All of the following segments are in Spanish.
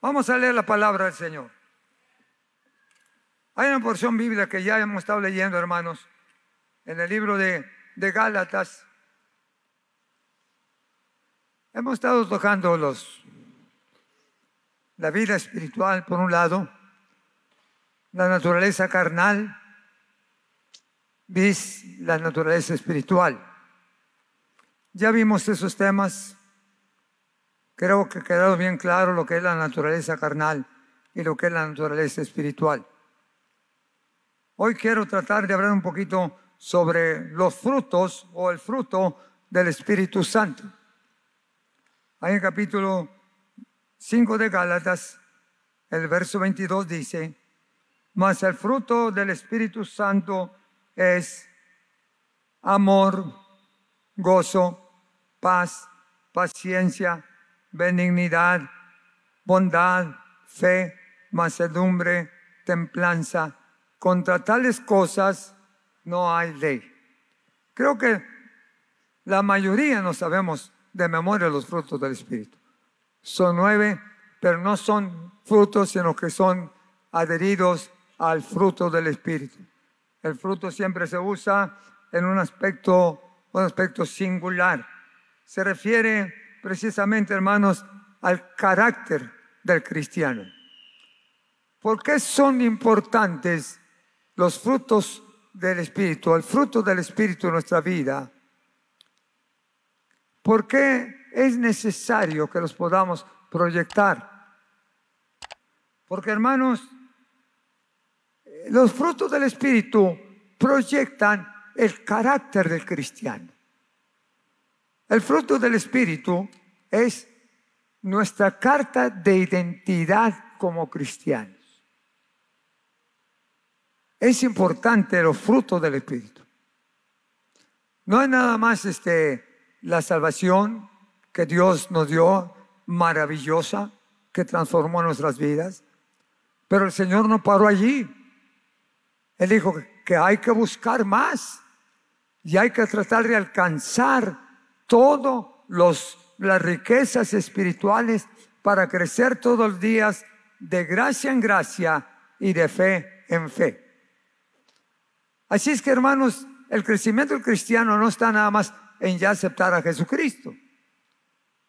Vamos a leer la palabra del Señor. Hay una porción bíblica que ya hemos estado leyendo, hermanos, en el libro de, de Gálatas. Hemos estado tocando los, la vida espiritual por un lado, la naturaleza carnal, vis la naturaleza espiritual. Ya vimos esos temas. Creo que ha quedado bien claro lo que es la naturaleza carnal y lo que es la naturaleza espiritual. Hoy quiero tratar de hablar un poquito sobre los frutos o el fruto del Espíritu Santo. Hay en capítulo 5 de Gálatas, el verso 22 dice, mas el fruto del Espíritu Santo es amor, gozo, paz, paciencia, benignidad, bondad, fe, macedumbre, templanza. Contra tales cosas no hay ley. Creo que la mayoría no sabemos de memoria los frutos del Espíritu. Son nueve, pero no son frutos, sino que son adheridos al fruto del Espíritu. El fruto siempre se usa en un aspecto, un aspecto singular. Se refiere precisamente, hermanos, al carácter del cristiano. ¿Por qué son importantes los frutos del Espíritu, el fruto del Espíritu en nuestra vida? ¿Por qué es necesario que los podamos proyectar? Porque, hermanos, los frutos del Espíritu proyectan el carácter del cristiano. El fruto del Espíritu es nuestra carta de identidad como cristianos. Es importante los frutos del Espíritu. No es nada más este, la salvación que Dios nos dio, maravillosa, que transformó nuestras vidas, pero el Señor no paró allí. Él dijo que hay que buscar más y hay que tratar de alcanzar todas las riquezas espirituales para crecer todos los días de gracia en gracia y de fe en fe. Así es que hermanos, el crecimiento del cristiano no está nada más en ya aceptar a Jesucristo.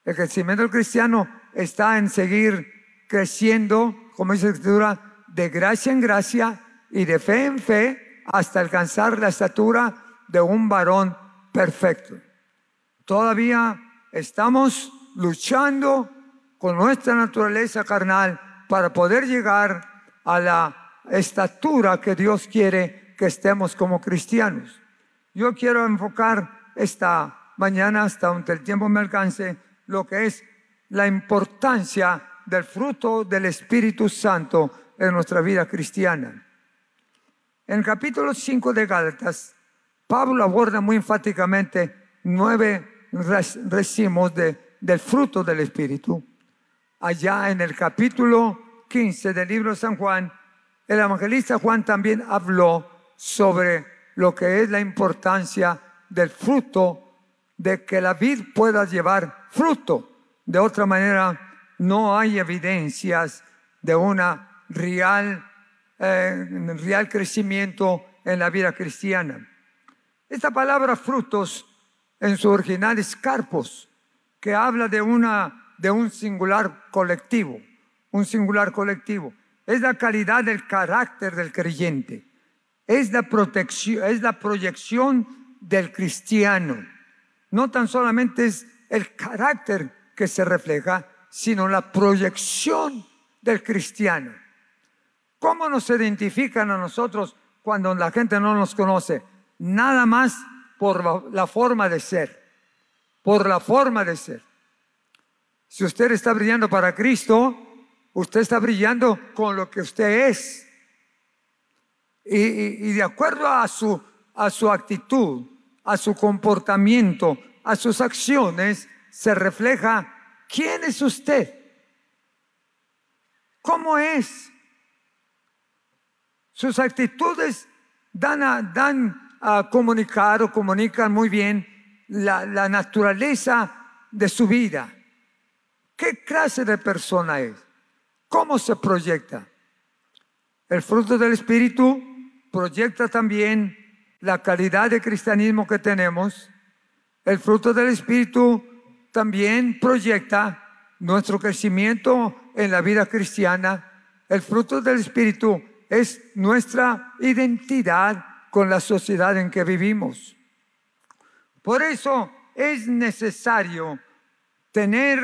El crecimiento del cristiano está en seguir creciendo, como dice la escritura, de gracia en gracia y de fe en fe hasta alcanzar la estatura de un varón perfecto. Todavía estamos luchando con nuestra naturaleza carnal para poder llegar a la estatura que Dios quiere que estemos como cristianos. Yo quiero enfocar esta mañana, hasta donde el tiempo me alcance, lo que es la importancia del fruto del Espíritu Santo en nuestra vida cristiana. En el capítulo 5 de Gálatas, Pablo aborda muy enfáticamente nueve recimos de, del fruto del Espíritu. Allá en el capítulo 15 del libro de San Juan, el evangelista Juan también habló sobre lo que es la importancia del fruto, de que la vid pueda llevar fruto. De otra manera, no hay evidencias de una real eh, real crecimiento en la vida cristiana. Esta palabra frutos en su original es carpos, que habla de, una, de un singular colectivo, un singular colectivo. Es la calidad del carácter del creyente, es la protección, es la proyección del cristiano. No tan solamente es el carácter que se refleja, sino la proyección del cristiano. ¿Cómo nos identifican a nosotros cuando la gente no nos conoce? Nada más por la forma de ser, por la forma de ser. Si usted está brillando para Cristo, usted está brillando con lo que usted es. Y, de acuerdo a su, a su actitud, a su comportamiento, a sus acciones, se refleja quién es usted, cómo es, sus actitudes dan a, dan a comunicar o comunican muy bien la, la naturaleza de su vida. ¿Qué clase de persona es? ¿Cómo se proyecta? El fruto del Espíritu proyecta también la calidad de cristianismo que tenemos. El fruto del Espíritu también proyecta nuestro crecimiento en la vida cristiana. El fruto del Espíritu es nuestra identidad con la sociedad en que vivimos. Por eso es necesario tener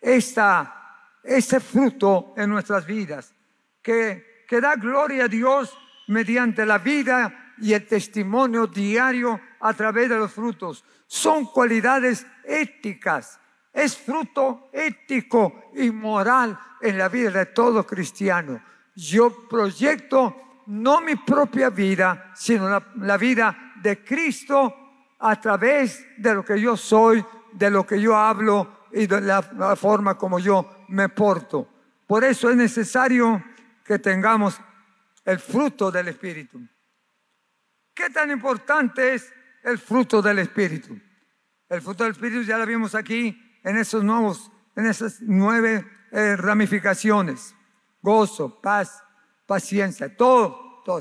esta, ese fruto en nuestras vidas, que, que da gloria a Dios mediante la vida y el testimonio diario a través de los frutos. Son cualidades éticas, es fruto ético y moral en la vida de todo cristiano. Yo proyecto no mi propia vida, sino la, vida de Cristo a través de lo que yo soy, de lo que yo hablo y de la, forma como yo me porto. Por eso es necesario que tengamos el fruto del Espíritu. ¿Qué tan importante es el fruto del Espíritu? El fruto del Espíritu ya lo vimos aquí en esos nuevos, en esas nueve eh, ramificaciones. Gozo, paz, paciencia, todo, todo.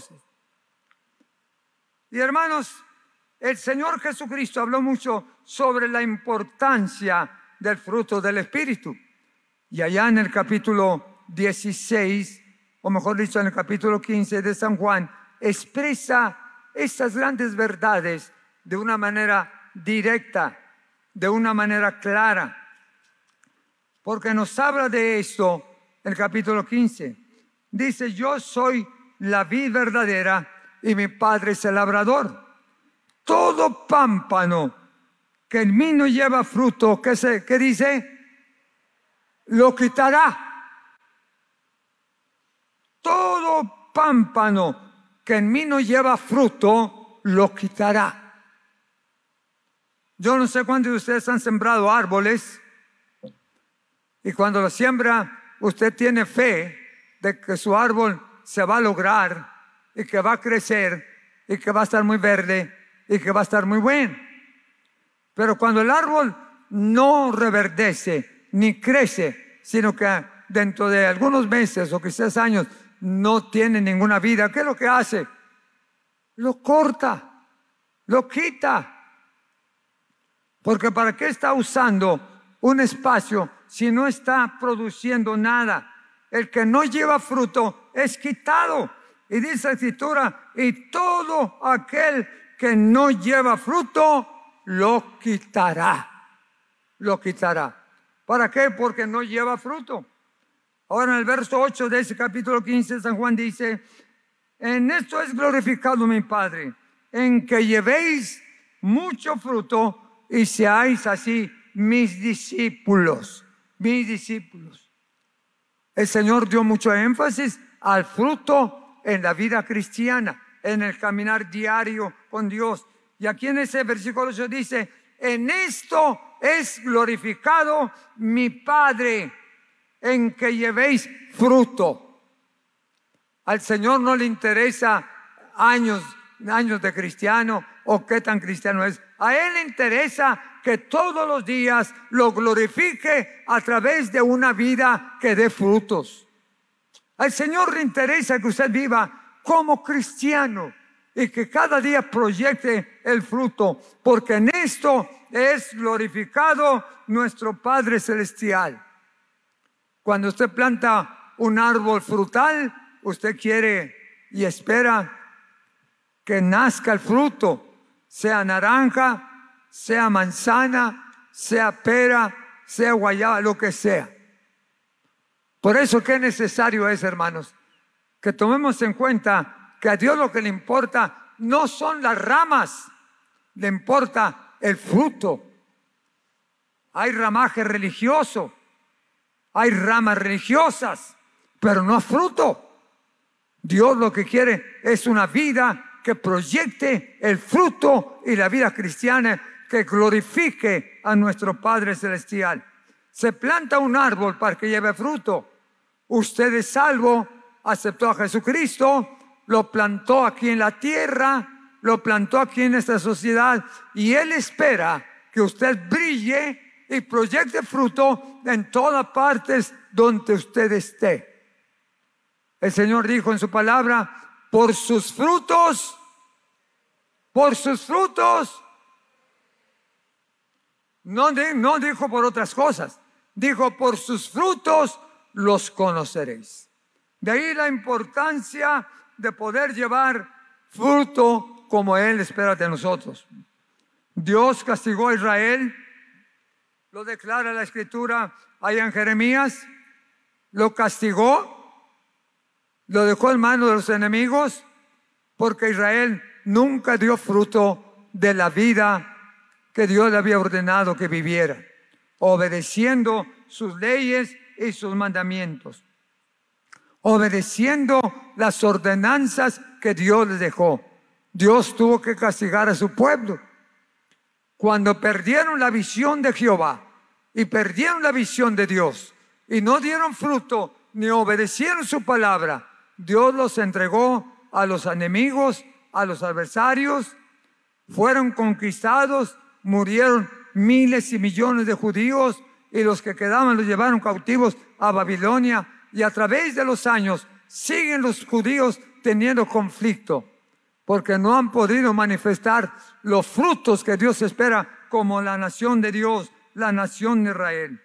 Y hermanos, el Señor Jesucristo habló mucho sobre la importancia del fruto del Espíritu. Y allá en el capítulo 16, o mejor dicho, en el capítulo 15 de San Juan, expresa estas grandes verdades de una manera directa, de una manera clara. Porque nos habla de esto el capítulo 15. Dice, yo soy la vid verdadera y mi padre es el labrador todo pámpano que en mí no lleva fruto, ¿qué, se, qué dice? Lo quitará. Todo pámpano que en mí no lleva fruto, lo quitará. Yo no sé cuántos de ustedes han sembrado árboles y cuando lo siembra, usted tiene fe de que su árbol se va a lograr y que va a crecer y que va a estar muy verde y que va a estar muy bueno. Pero cuando el árbol no reverdece ni crece, sino que dentro de algunos meses o quizás años no tiene ninguna vida, ¿qué es lo que hace? Lo corta, lo quita. Porque ¿para qué está usando un espacio si no está produciendo nada? El que no lleva fruto es quitado. Y dice la escritura, y todo aquel que no lleva fruto, lo quitará. Lo quitará. ¿Para qué? Porque no lleva fruto. Ahora en el verso 8 de ese capítulo 15 San Juan dice, en esto es glorificado mi Padre, en que llevéis mucho fruto y seáis así mis discípulos, mis discípulos. El Señor dio mucho énfasis al fruto en la vida cristiana en el caminar diario con Dios. Y aquí en ese versículo dice, en esto es glorificado mi Padre, en que llevéis fruto. Al Señor no le interesa años, años de cristiano o qué tan cristiano es. A Él le interesa que todos los días lo glorifique a través de una vida que dé frutos. Al Señor le interesa que usted viva como cristiano y que cada día proyecte el fruto, porque en esto es glorificado nuestro Padre Celestial. Cuando usted planta un árbol frutal, usted quiere y espera que nazca el fruto, sea naranja, sea manzana, sea pera, sea guayaba, lo que sea. Por eso, ¿qué necesario es, hermanos? que tomemos en cuenta que a Dios lo que le importa no son las ramas, le importa el fruto. Hay ramaje religioso, hay ramas religiosas, pero no fruto. Dios lo que quiere es una vida que proyecte el fruto y la vida cristiana que glorifique a nuestro Padre Celestial. Se planta un árbol para que lleve fruto. Usted es salvo aceptó a Jesucristo, lo plantó aquí en la tierra, lo plantó aquí en esta sociedad y Él espera que usted brille y proyecte fruto en todas partes donde usted esté. El Señor dijo en su palabra, por sus frutos, por sus frutos. No, no dijo por otras cosas, dijo por sus frutos los conoceréis. De ahí la importancia de poder llevar fruto como Él espera de nosotros. Dios castigó a Israel, lo declara la escritura allá en Jeremías, lo castigó, lo dejó en manos de los enemigos, porque Israel nunca dio fruto de la vida que Dios le había ordenado que viviera, obedeciendo sus leyes y sus mandamientos, obedeciendo las ordenanzas que Dios les dejó. Dios tuvo que castigar a su pueblo. Cuando perdieron la visión de Jehová y perdieron la visión de Dios y no dieron fruto ni obedecieron su palabra, Dios los entregó a los enemigos, a los adversarios, fueron conquistados, murieron miles y millones de judíos y los que quedaban los llevaron cautivos a Babilonia y a través de los años siguen los judíos teniendo conflicto porque no han podido manifestar los frutos que Dios espera como la nación de Dios, la nación de Israel.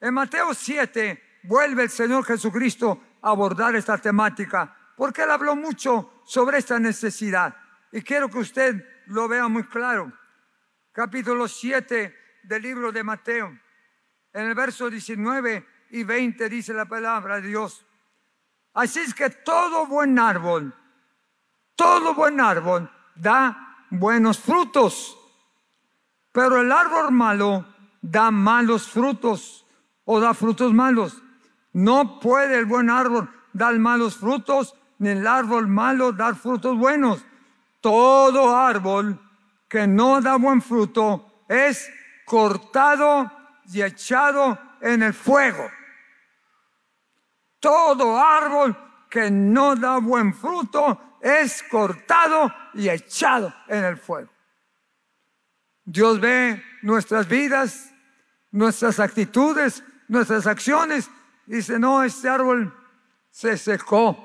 En Mateo 7 vuelve el Señor Jesucristo abordar esta temática, porque Él habló mucho sobre esta necesidad. Y quiero que usted lo vea muy claro. Capítulo 7 del libro de Mateo. En el verso 19 y 20 dice la palabra de Dios. Así es que todo buen árbol, todo buen árbol da buenos frutos, pero el árbol malo da malos frutos o da frutos malos. No puede el buen árbol dar malos frutos, ni el árbol malo dar frutos buenos. Todo árbol que no da buen fruto es cortado y echado en el fuego. Todo árbol que no da buen fruto es cortado y echado en el fuego. Dios ve nuestras vidas, nuestras actitudes, nuestras acciones Dice, no, este árbol se secó.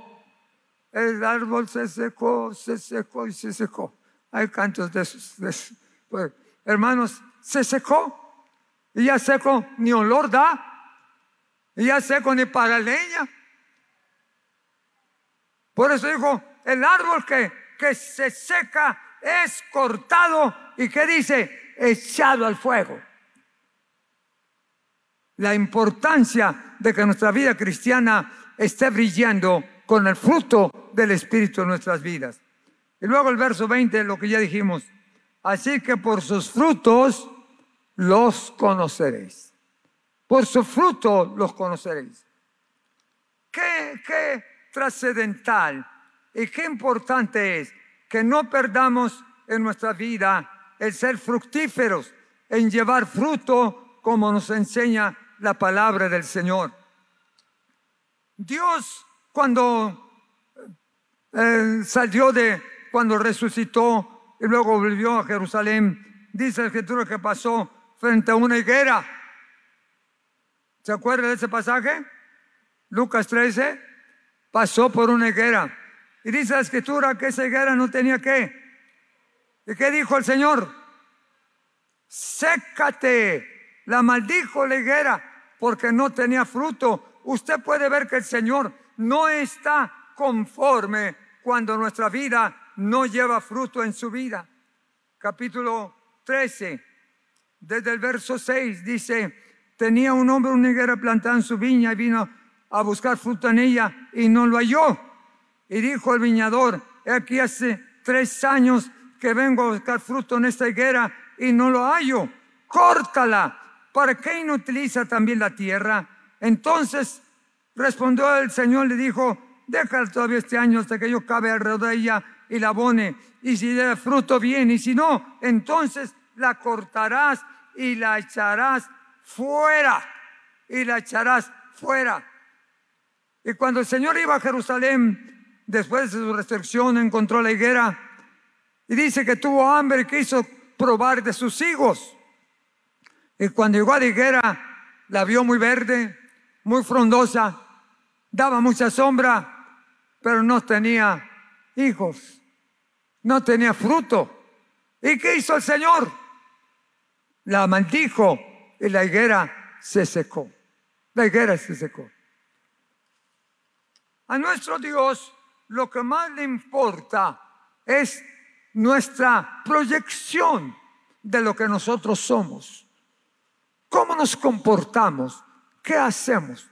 El árbol se secó, se secó y se secó. Hay cantos de. Pues, hermanos, se secó. Y ya seco ni olor da. Y ya seco ni para leña. Por eso dijo, el árbol que, que se seca es cortado y que dice, echado al fuego la importancia de que nuestra vida cristiana esté brillando con el fruto del Espíritu en nuestras vidas. Y luego el verso 20, lo que ya dijimos. Así que por sus frutos los conoceréis. Por su fruto los conoceréis. Qué, qué trascendental y qué importante es que no perdamos en nuestra vida el ser fructíferos, en llevar fruto como nos enseña la palabra del Señor. Dios cuando eh, salió de, cuando resucitó y luego volvió a Jerusalén, dice el escritura que pasó frente a una higuera. ¿Se acuerda de ese pasaje? Lucas 13, pasó por una higuera. Y dice la escritura que esa higuera no tenía qué. ¿Y qué dijo el Señor? Sécate la maldijo la higuera porque no tenía fruto. Usted puede ver que el Señor no está conforme cuando nuestra vida no lleva fruto en su vida. Capítulo 13, desde el verso 6 dice, tenía un hombre una higuera plantada en su viña y vino a buscar fruto en ella y no lo halló. Y dijo el viñador, aquí hace tres años que vengo a buscar fruto en esta higuera y no lo hallo. Córtala ¿para qué inutiliza también la tierra? Entonces respondió el Señor, le dijo, déjala todavía este año hasta que yo cabe alrededor de ella y la abone. Y si da fruto bien, y si no, entonces la cortarás y la echarás fuera. Y la echarás fuera. Y cuando el Señor iba a Jerusalén, después de su restricción, encontró la higuera y dice que tuvo hambre y quiso probar de sus higos. Y cuando llegó a la higuera, la vio muy verde, muy frondosa, daba mucha sombra, pero no tenía hijos, no tenía fruto. ¿Y qué hizo el Señor? La maldijo y la higuera se secó. La higuera se secó. A nuestro Dios lo que más le importa es nuestra proyección de lo que nosotros somos. ¿Cómo nos comportamos? ¿Qué hacemos?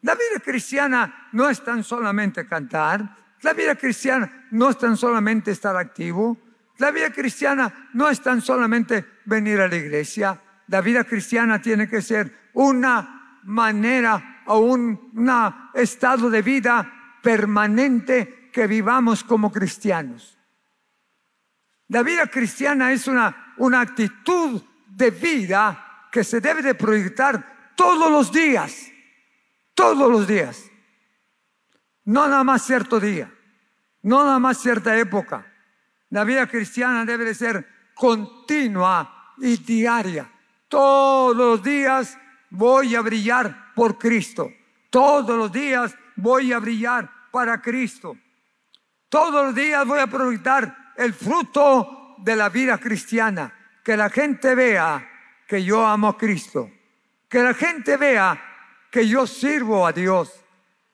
La vida cristiana no es tan solamente cantar, la vida cristiana no es tan solamente estar activo, la vida cristiana no es tan solamente venir a la iglesia, la vida cristiana tiene que ser una manera o un estado de vida permanente que vivamos como cristianos. La vida cristiana es una, una actitud de vida que se debe de proyectar todos los días, todos los días. No nada más cierto día, no nada más cierta época. La vida cristiana debe de ser continua y diaria. Todos los días voy a brillar por Cristo. Todos los días voy a brillar para Cristo. Todos los días voy a proyectar el fruto de la vida cristiana. Que la gente vea que yo amo a Cristo. Que la gente vea que yo sirvo a Dios.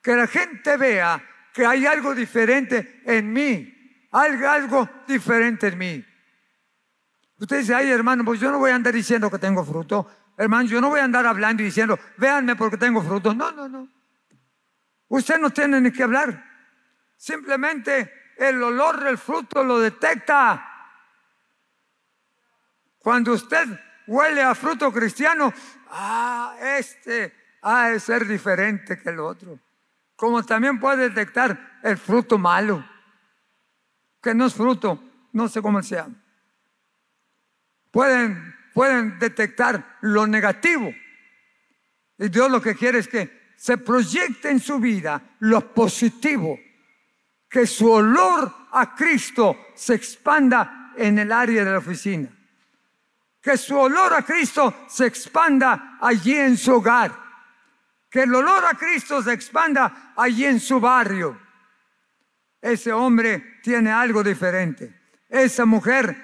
Que la gente vea que hay algo diferente en mí. Algo, algo diferente en mí. Usted dice, ay hermano, pues yo no voy a andar diciendo que tengo fruto. Hermano, yo no voy a andar hablando y diciendo, véanme porque tengo fruto. No, no, no. Usted no tiene ni que hablar. Simplemente el olor del fruto lo detecta. Cuando usted huele a fruto cristiano, ah, este ha de ser diferente que el otro. Como también puede detectar el fruto malo, que no es fruto, no sé cómo se llama. Pueden, pueden detectar lo negativo. Y Dios lo que quiere es que se proyecte en su vida lo positivo, que su olor a Cristo se expanda en el área de la oficina, que su olor a Cristo se expanda allí en su hogar, que el olor a Cristo se expanda allí en su barrio. Ese hombre tiene algo diferente, esa mujer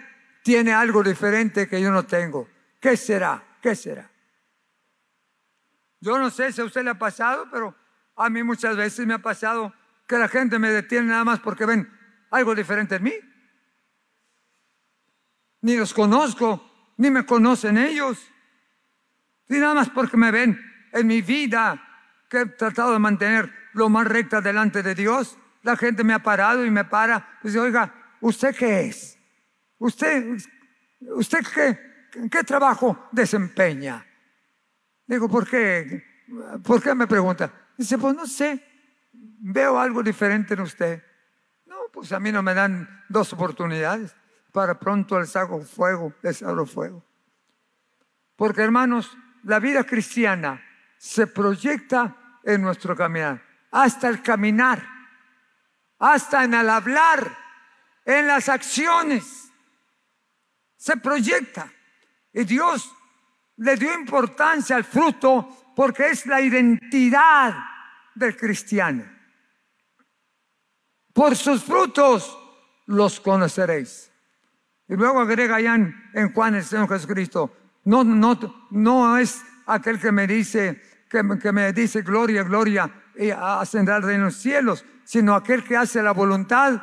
tiene algo diferente que yo no tengo. ¿Qué será? ¿Qué será? Yo no sé si a usted le ha pasado, pero a mí muchas veces me ha pasado que la gente me detiene nada más porque ven algo diferente en mí. Ni los conozco, ni me conocen ellos. Y nada más porque me ven en mi vida que he tratado de mantener lo más recta delante de Dios. La gente me ha parado y me para. Dice, oiga, ¿usted qué es? ¿Usted, usted qué, qué trabajo desempeña? Digo, ¿por qué? ¿Por qué me pregunta? Dice, pues no sé, veo algo diferente en usted. No, pues a mí no me dan dos oportunidades. Para pronto les hago fuego, les abro fuego. Porque hermanos, la vida cristiana se proyecta en nuestro caminar, hasta el caminar, hasta en el hablar, en las acciones. Se proyecta. Y Dios le dio importancia al fruto porque es la identidad del cristiano. Por sus frutos los conoceréis. Y luego agrega ya en, Juan el Señor Jesucristo, no, no, no es aquel que me dice, que, me dice gloria, gloria, y ascender al reino de los cielos, sino aquel que hace la voluntad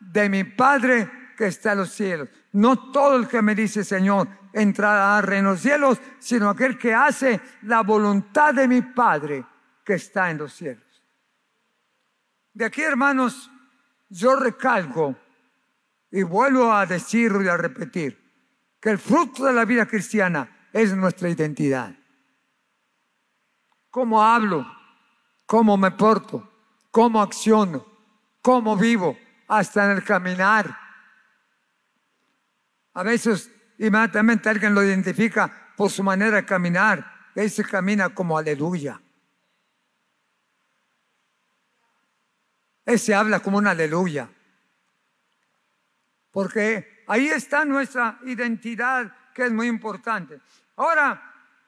de mi Padre que está en los cielos. No todo el que me dice Señor entrará en los cielos, sino aquel que hace la voluntad de mi Padre que está en los cielos. De aquí, hermanos, yo recalco y vuelvo a decirlo y a repetir que el fruto de la vida cristiana es nuestra identidad. Cómo hablo, cómo me porto, cómo acciono, cómo vivo, hasta en el caminar a veces inmediatamente alguien lo identifica por su manera de caminar. Él se camina como aleluya. Él se habla como un aleluya. Porque ahí está nuestra identidad, que es muy importante. Ahora,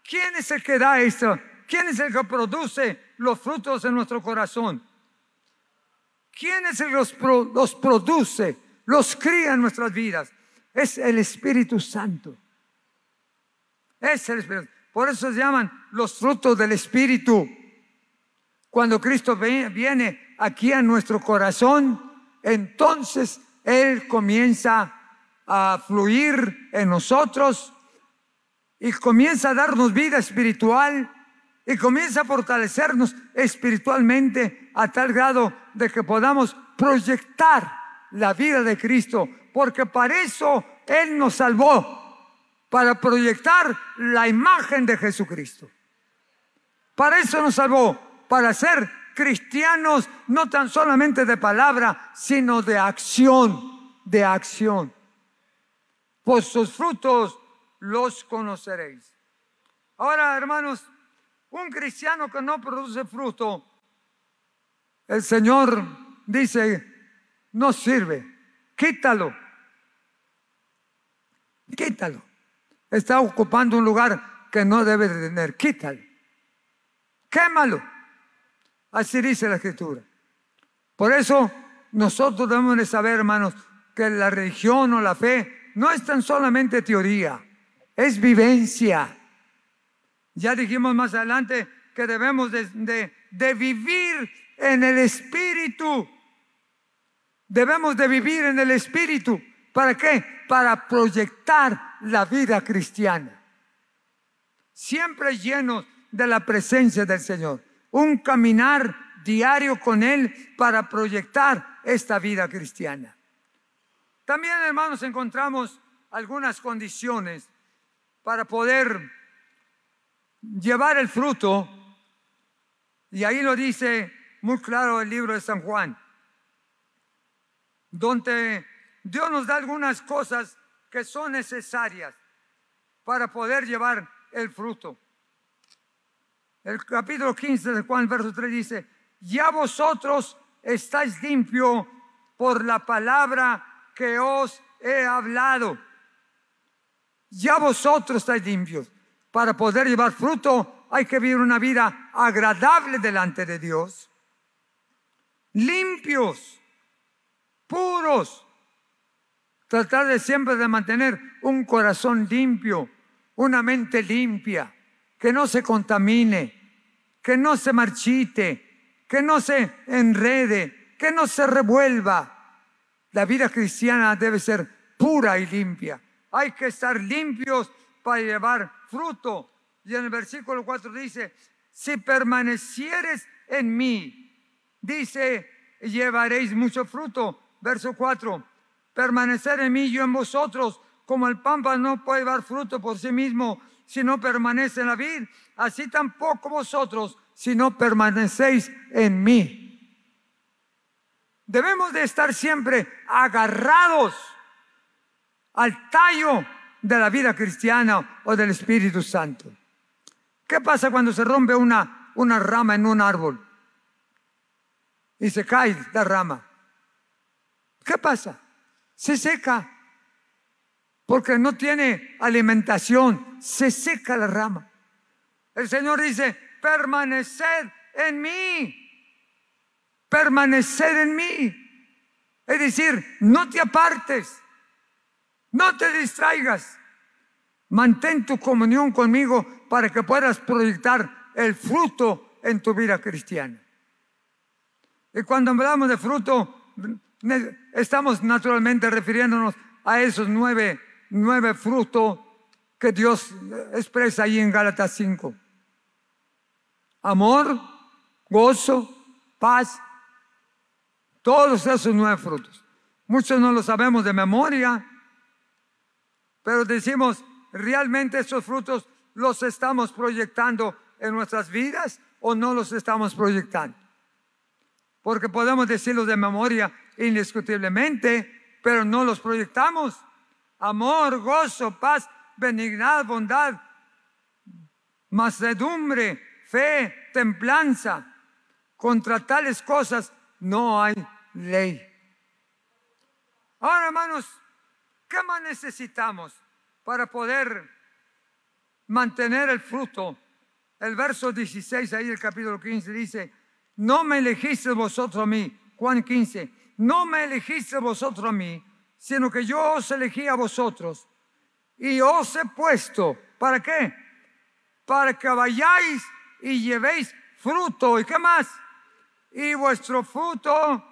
¿quién es el que da esto? ¿Quién es el que produce los frutos en nuestro corazón? ¿Quién es el que los, produce, los cría en nuestras vidas? Es el Espíritu Santo. Es el Espíritu. Por eso se llaman los frutos del Espíritu. Cuando Cristo viene aquí a nuestro corazón, entonces Él comienza a fluir en nosotros y comienza a darnos vida espiritual y comienza a fortalecernos espiritualmente a tal grado de que podamos proyectar la vida de Cristo, porque para eso Él nos salvó, para proyectar la imagen de Jesucristo. Para eso nos salvó, para ser cristianos no tan solamente de palabra, sino de acción, de acción. Por sus frutos los conoceréis. Ahora, hermanos, un cristiano que no produce fruto, el Señor dice, no sirve, quítalo, quítalo. Está ocupando un lugar que no debe de tener, quítalo, quémalo. Así dice la Escritura. Por eso nosotros debemos de saber, hermanos, que la religión o la fe no es tan solamente teoría, es vivencia. Ya dijimos más adelante que debemos de, vivir en el Espíritu. Debemos de vivir en el Espíritu. ¿Para qué? Para proyectar la vida cristiana. Siempre llenos de la presencia del Señor. Un caminar diario con Él para proyectar esta vida cristiana. También, hermanos, encontramos algunas condiciones para poder llevar el fruto, y ahí lo dice muy claro el libro de San Juan, donde Dios nos da algunas cosas que son necesarias para poder llevar el fruto. El capítulo 15 de Juan, verso 3 dice, ya vosotros estáis limpio por la palabra que os he hablado. Ya vosotros estáis limpios para poder llevar fruto, hay que vivir una vida agradable delante de Dios. Limpios, puros. Tratar de siempre de mantener un corazón limpio, una mente limpia, que no se contamine, que no se marchite, que no se enrede, que no se revuelva. La vida cristiana debe ser pura y limpia. Hay que estar limpios para llevar fruto. Y en el versículo 4 dice, si permanecieres en mí, dice, llevaréis mucho fruto. Verso 4, permanecer en mí, yo en vosotros, como el pampa no puede dar fruto por sí mismo si no permanece en la vid, así tampoco vosotros si no permanecéis en mí. Debemos de estar siempre agarrados al tallo de la vida cristiana o del Espíritu Santo. ¿Qué pasa cuando se rompe una, una rama en un árbol y se cae la rama? ¿Qué pasa? Se seca porque no tiene alimentación, se seca la rama. El Señor dice, permaneced en mí, permaneced en mí. Es decir, no te apartes. No te distraigas. Mantén tu comunión conmigo para que puedas proyectar el fruto en tu vida cristiana. Y cuando hablamos de fruto, estamos naturalmente refiriéndonos a esos nueve, nueve frutos que Dios expresa ahí en Gálatas 5. Amor, gozo, paz, todos esos nueve frutos. Muchos no lo sabemos de memoria, pero decimos, ¿realmente esos frutos los estamos proyectando en nuestras vidas o no los estamos proyectando? Porque podemos decirlos de memoria indiscutiblemente, pero no los proyectamos. Amor, gozo, paz, benignidad, bondad, macedumbre, fe, templanza. Contra tales cosas no hay ley. Ahora, hermanos, ¿Qué más necesitamos para poder mantener el fruto. El verso 16 ahí del capítulo 15 dice, no me elegiste vosotros a mí, Juan 15, no me elegiste vosotros a mí, sino que yo os elegí a vosotros y os he puesto, ¿para qué? Para que vayáis y llevéis fruto. ¿Y qué más? Y vuestro fruto,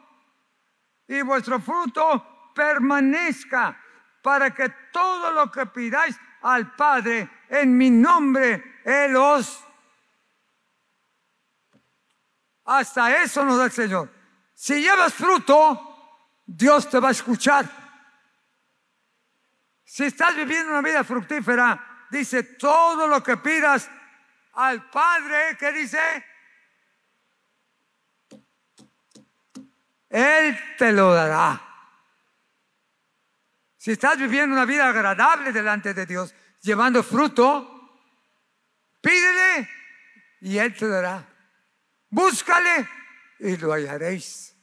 y vuestro fruto permanezca, para que todo lo que pidáis al Padre en mi nombre, Él os... Hasta eso nos da el Señor. Si llevas fruto, Dios te va a escuchar. Si estás viviendo una vida fructífera, dice todo lo que pidas al Padre, ¿qué dice? Él te lo dará. Si estás viviendo una vida agradable delante de Dios, llevando fruto, pídele y Él te dará. Búscale y lo hallaréis.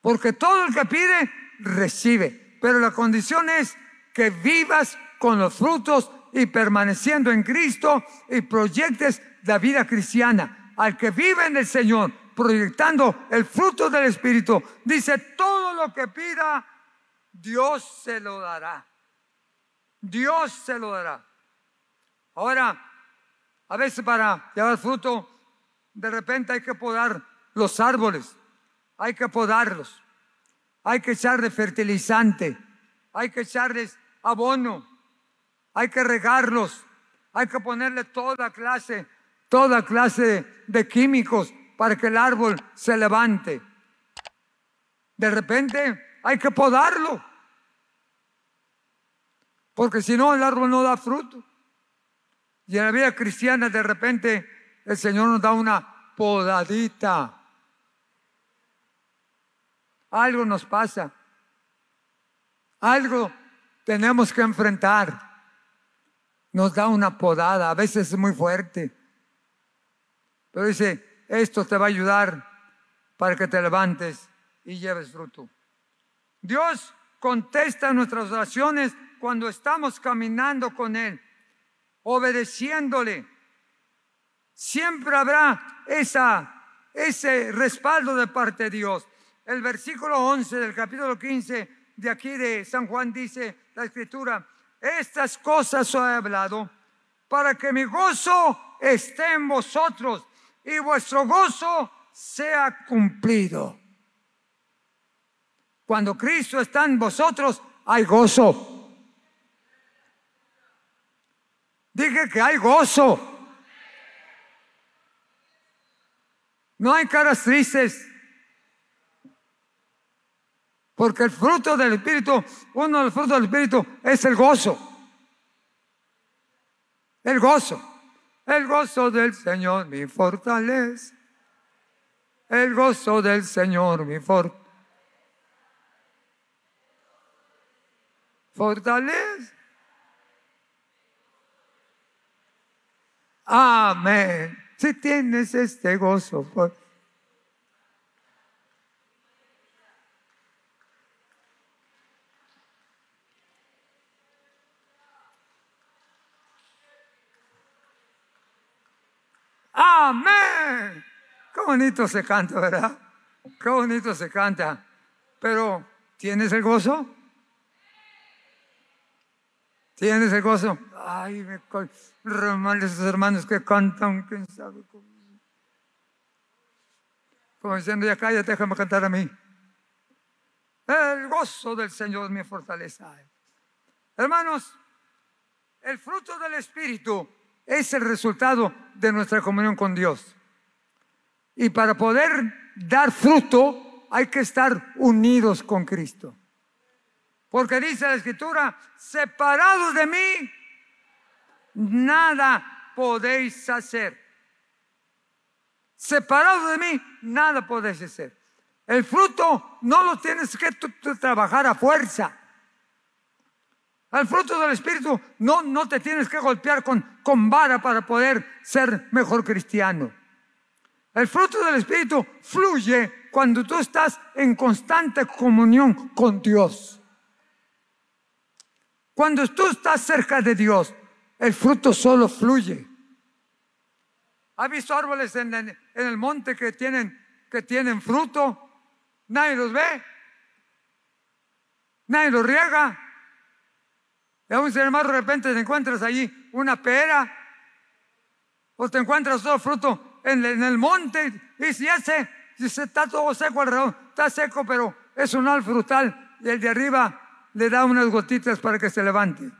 Porque todo el que pide, recibe. Pero la condición es que vivas con los frutos y permaneciendo en Cristo y proyectes la vida cristiana. Al que vive en el Señor, proyectando el fruto del Espíritu, dice, todo lo que pida, Dios se lo dará. Dios se lo dará. Ahora, a veces para llevar fruto, de repente hay que podar los árboles, hay que podarlos, hay que echarle fertilizante, hay que echarles abono, hay que regarlos, hay que ponerle toda clase, toda clase de, químicos para que el árbol se levante. De repente hay que podarlo, porque si no el árbol no da fruto. Y en la vida cristiana de repente el Señor nos da una podadita. Algo nos pasa. Algo tenemos que enfrentar. Nos da una podada, a veces es muy fuerte. Pero dice, esto te va a ayudar para que te levantes y lleves fruto. Dios contesta nuestras oraciones cuando estamos caminando con Él, obedeciéndole. Siempre habrá esa, ese respaldo de parte de Dios. El versículo 11 del capítulo 15 de aquí de San Juan dice la escritura, estas cosas os he hablado para que mi gozo esté en vosotros y vuestro gozo sea cumplido. Cuando Cristo está en vosotros, hay gozo. Dije que hay gozo. No hay caras tristes. Porque el fruto del Espíritu, uno de los frutos del Espíritu es el gozo. El gozo. El gozo del Señor mi fortaleza. El gozo del Señor mi fortaleza. Fortaleza. Amén. Si tienes este gozo, por Amén. Qué bonito se canta, ¿verdad? Qué bonito se canta. Pero, ¿tienes el gozo? ¿Tienes el gozo? Ay, me mal esos hermanos que cantan, quién sabe cómo. Como diciendo, ya cállate, déjame cantar a mí. El gozo del Señor es mi fortaleza. Hermanos, el fruto del Espíritu es el resultado de nuestra comunión con Dios. Y para poder dar fruto hay que estar unidos con Cristo. Porque dice la escritura, separados de mí, nada podéis hacer. Separados de mí, nada podéis hacer. El fruto no lo tienes que trabajar a fuerza. Al fruto del Espíritu no, no te tienes que golpear con, con vara para poder ser mejor cristiano. El fruto del Espíritu fluye cuando tú estás en constante comunión con Dios. Cuando tú estás cerca de Dios, El fruto solo fluye. ¿Ha visto árboles en, el monte que tienen, que tienen fruto? Nadie los ve. Nadie los riega. Y aún sin embargo, de repente te encuentras allí una pera. O te encuentras todo fruto en, el monte. Y si ese, está todo seco alrededor, está seco, pero es un al frutal. Y el de arriba le da unas gotitas para que se levante.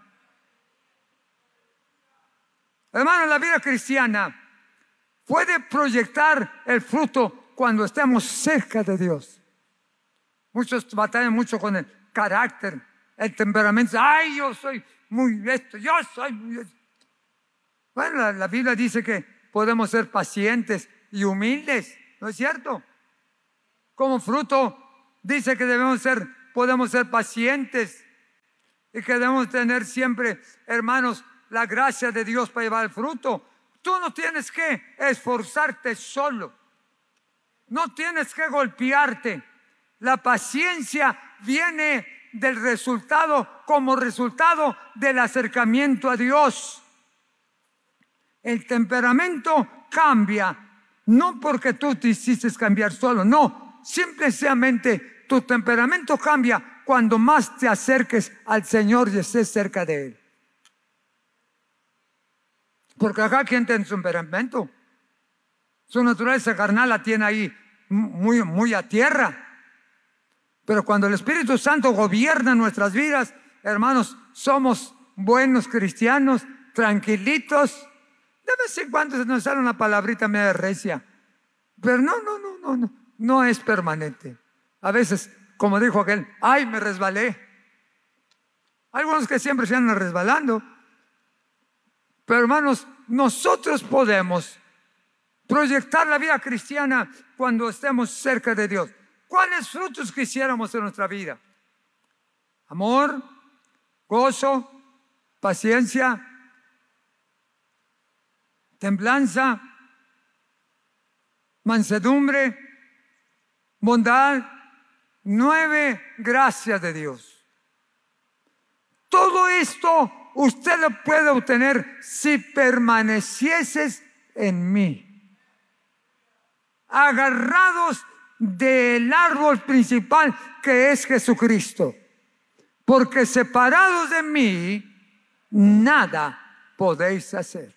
Hermano, la vida cristiana puede proyectar el fruto cuando estemos cerca de Dios. Muchos batallan mucho con el carácter, el temperamento. Ay, yo soy muy esto, yo soy muy Bueno, la, la Biblia dice que podemos ser pacientes y humildes, ¿no es cierto? Como fruto dice que debemos ser, podemos ser pacientes y que debemos tener siempre, hermanos, la gracia de Dios para llevar el fruto. Tú no tienes que esforzarte solo. No tienes que golpearte. La paciencia viene del resultado como resultado del acercamiento a Dios. El temperamento cambia, no porque tú te hiciste cambiar solo, no, simplemente tu temperamento cambia cuando más te acerques al Señor y estés cerca de Él. Porque acá quien tiene su temperamento, su naturaleza carnal la tiene ahí muy, muy a tierra. Pero cuando el Espíritu Santo gobierna nuestras vidas, hermanos, somos buenos cristianos, tranquilitos. De vez en cuando se nos sale una palabrita media recia. Pero no, no, no, no, no, no es permanente. A veces, como dijo aquel, ay, me resbalé. Hay algunos que siempre se andan resbalando. Pero hermanos, nosotros podemos proyectar la vida cristiana cuando estemos cerca de Dios. ¿Cuáles frutos quisiéramos en nuestra vida? Amor, gozo, paciencia, templanza, mansedumbre, bondad, nueve gracias de Dios. Todo esto usted lo puede obtener si permanecieses en mí. Agarrados del árbol principal que es Jesucristo. Porque separados de mí, nada podéis hacer.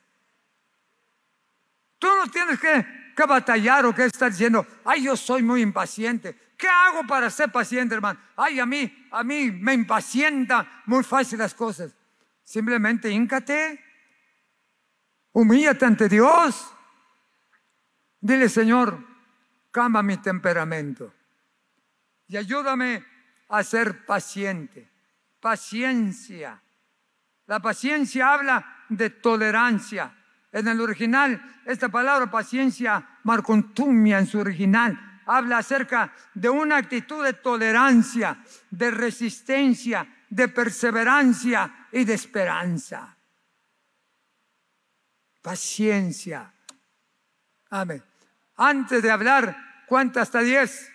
Tú no tienes que, que batallar o que estar diciendo, ay, yo soy muy impaciente. ¿Qué hago para ser paciente, hermano? Ay, a mí, a mí me impacienta muy fácil las cosas. Simplemente híncate, humíllate ante Dios. Dile, Señor, cambia mi temperamento y ayúdame a ser paciente. Paciencia. La paciencia habla de tolerancia. En el original, esta palabra paciencia, marcontumia en su original, habla acerca de una actitud de tolerancia, de resistencia, de perseverancia y de esperanza. Paciencia. Amén. Antes de hablar, cuenta hasta diez.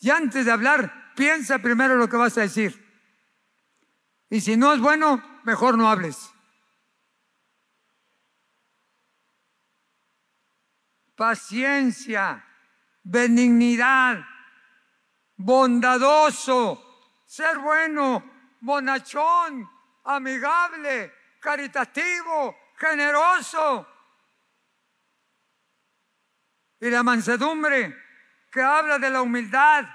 Y antes de hablar, piensa primero lo que vas a decir. Y si no es bueno, mejor no hables. Paciencia, benignidad, bondadoso, ser bueno, bonachón, amigable, caritativo, generoso. Y la mansedumbre que habla de la humildad,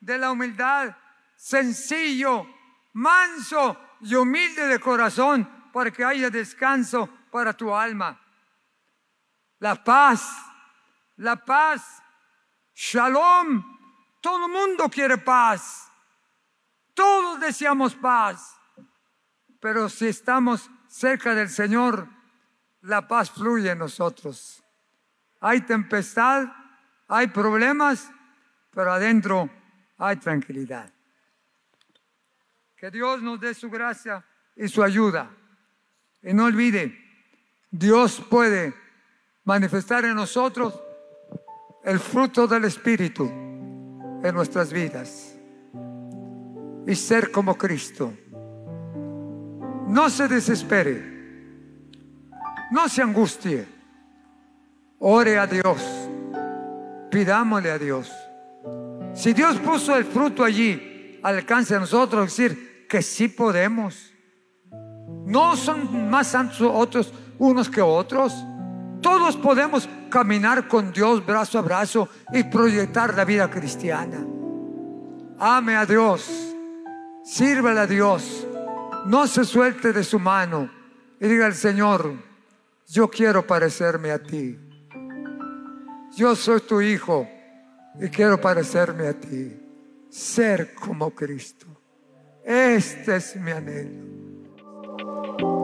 de la humildad, sencillo, manso y humilde de corazón, para que haya descanso para tu alma. La paz, la paz, shalom, todo el mundo quiere paz. Todos deseamos paz. Pero si estamos cerca del Señor, la paz fluye en nosotros. Hay tempestad, hay problemas, pero adentro hay tranquilidad. Que Dios nos dé su gracia y su ayuda. Y no olvide, Dios puede manifestar en nosotros el fruto del Espíritu en nuestras vidas y ser como Cristo. No se desespere. No se angustie. Ore a Dios. Pidámosle a Dios. Si Dios puso el fruto allí, alcance a nosotros decir que sí podemos. No son más santos otros unos que otros. Todos podemos caminar con Dios brazo a brazo y proyectar la vida cristiana. Ame a Dios, sírvale a Dios, no se suelte de su mano y diga al Señor, yo quiero parecerme a ti. Yo soy tu hijo y quiero parecerme a ti, ser como Cristo. Este es mi anhelo.